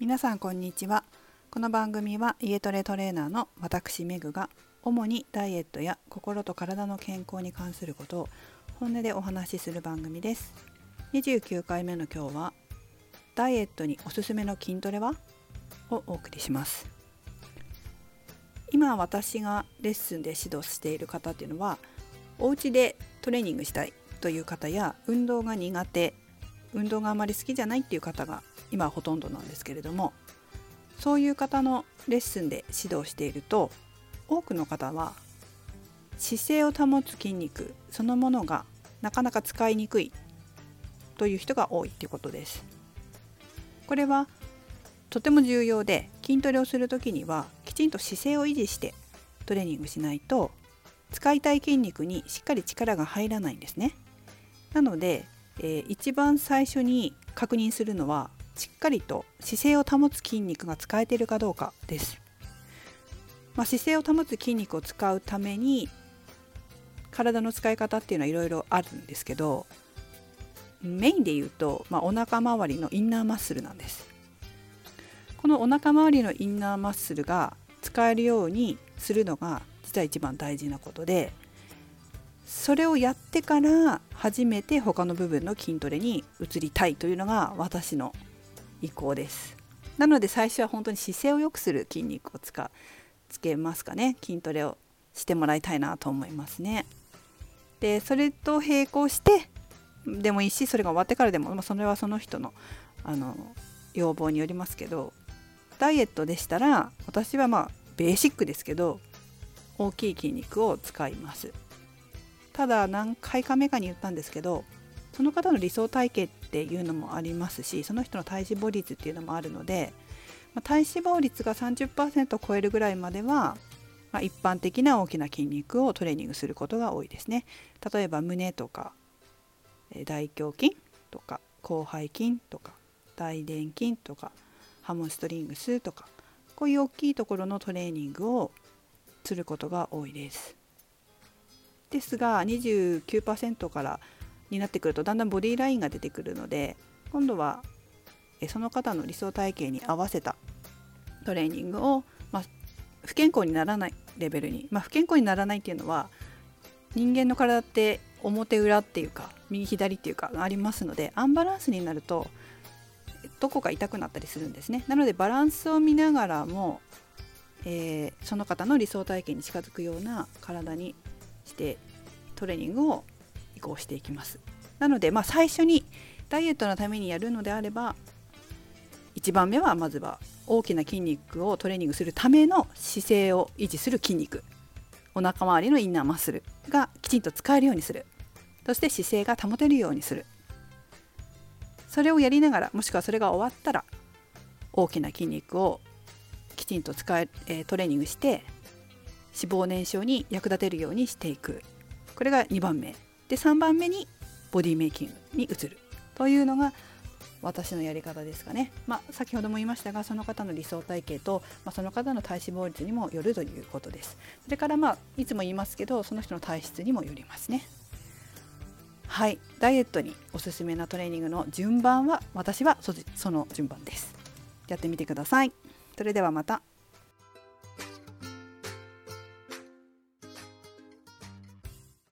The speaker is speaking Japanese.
皆さんこんにちは。この番組は家トレトレーナーの私メグが主にダイエットや心と体の健康に関することを本音でお話しする番組です。29回目の今日はダイエットにおすすめの筋トレはをお送りします。今私がレッスンで指導している方っていうのはお家でトレーニングしたいという方や運動が苦手運動があまり好きじゃないっていう方が今はほとんどなんですけれどもそういう方のレッスンで指導していると多くの方は姿勢を保つ筋肉そのものがなかなか使いにくいという人が多いっていうことです。これはとても重要で筋トレをする時にはきちんと姿勢を維持してトレーニングしないと使いたい筋肉にしっかり力が入らないんですね。なので、えー、一番最初に確認するのはしっかりと姿勢を保つ筋肉が使えているかどうかです。まあ、姿勢を保つ筋肉を使うために体の使い方っていうのはいろいろあるんですけどメインで言うと、まあ、お腹周りのインナーマッスルなんですこのお腹周りのインナーマッスルが使えるようにするのが実は一番大事なことでそれをやってから初めて他の部分の筋トレに移りたいというのが私の意向です。なので最初は本当に姿勢を良くする筋肉を使うつけますかね。筋トレをしてもらいたいなと思いますね。でそれと並行してでもいいしそれが終わってからでも、まあ、それはその人のあの要望によりますけどダイエットでしたら私はまあベーシックですけど大きい筋肉を使います。ただ何回か目かに言ったんですけどその方の理想体型っていうのもありますしその人の体脂肪率っていうのもあるので、まあ、体脂肪率が30%を超えるぐらいまでは、まあ、一般的な大きな筋肉をトレーニングすることが多いですね例えば胸とか大胸筋とか広背筋とか大臀筋とかハモストリングスとかこういう大きいところのトレーニングをすることが多いです。ですが29%からになってくるとだんだんボディラインが出てくるので今度はその方の理想体型に合わせたトレーニングを、まあ、不健康にならないレベルに、まあ、不健康にならないっていうのは人間の体って表裏っていうか右左っていうかありますのでアンバランスになるとどこか痛くなったりするんですね。なのでバランスを見ながらも、えー、その方の理想体型に近づくような体にしてトレーニングを移行していきます。なので、まあ、最初にダイエットのためにやるのであれば1番目はまずは大きな筋肉をトレーニングするための姿勢を維持する筋肉。お腹周りのインナーマッスルがきちんと使えるようにする。そして姿勢が保てるようにする。それをやりながらもしくはそれが終わったら大きな筋肉をきちんと使え、えトレーニングして脂肪燃焼に役立てるようにしていく。これが2番目。で3番目にボディメイキングに移るというのが私のやり方ですかね、まあ、先ほども言いましたがその方の理想体型と、まあ、その方の体脂肪率にもよるということです。それからまあいつも言いますけどその人の体質にもよりますね。はい。ダイエットにおすすめなトレーニングの順番は私はその順番です。やってみてください。それではまた。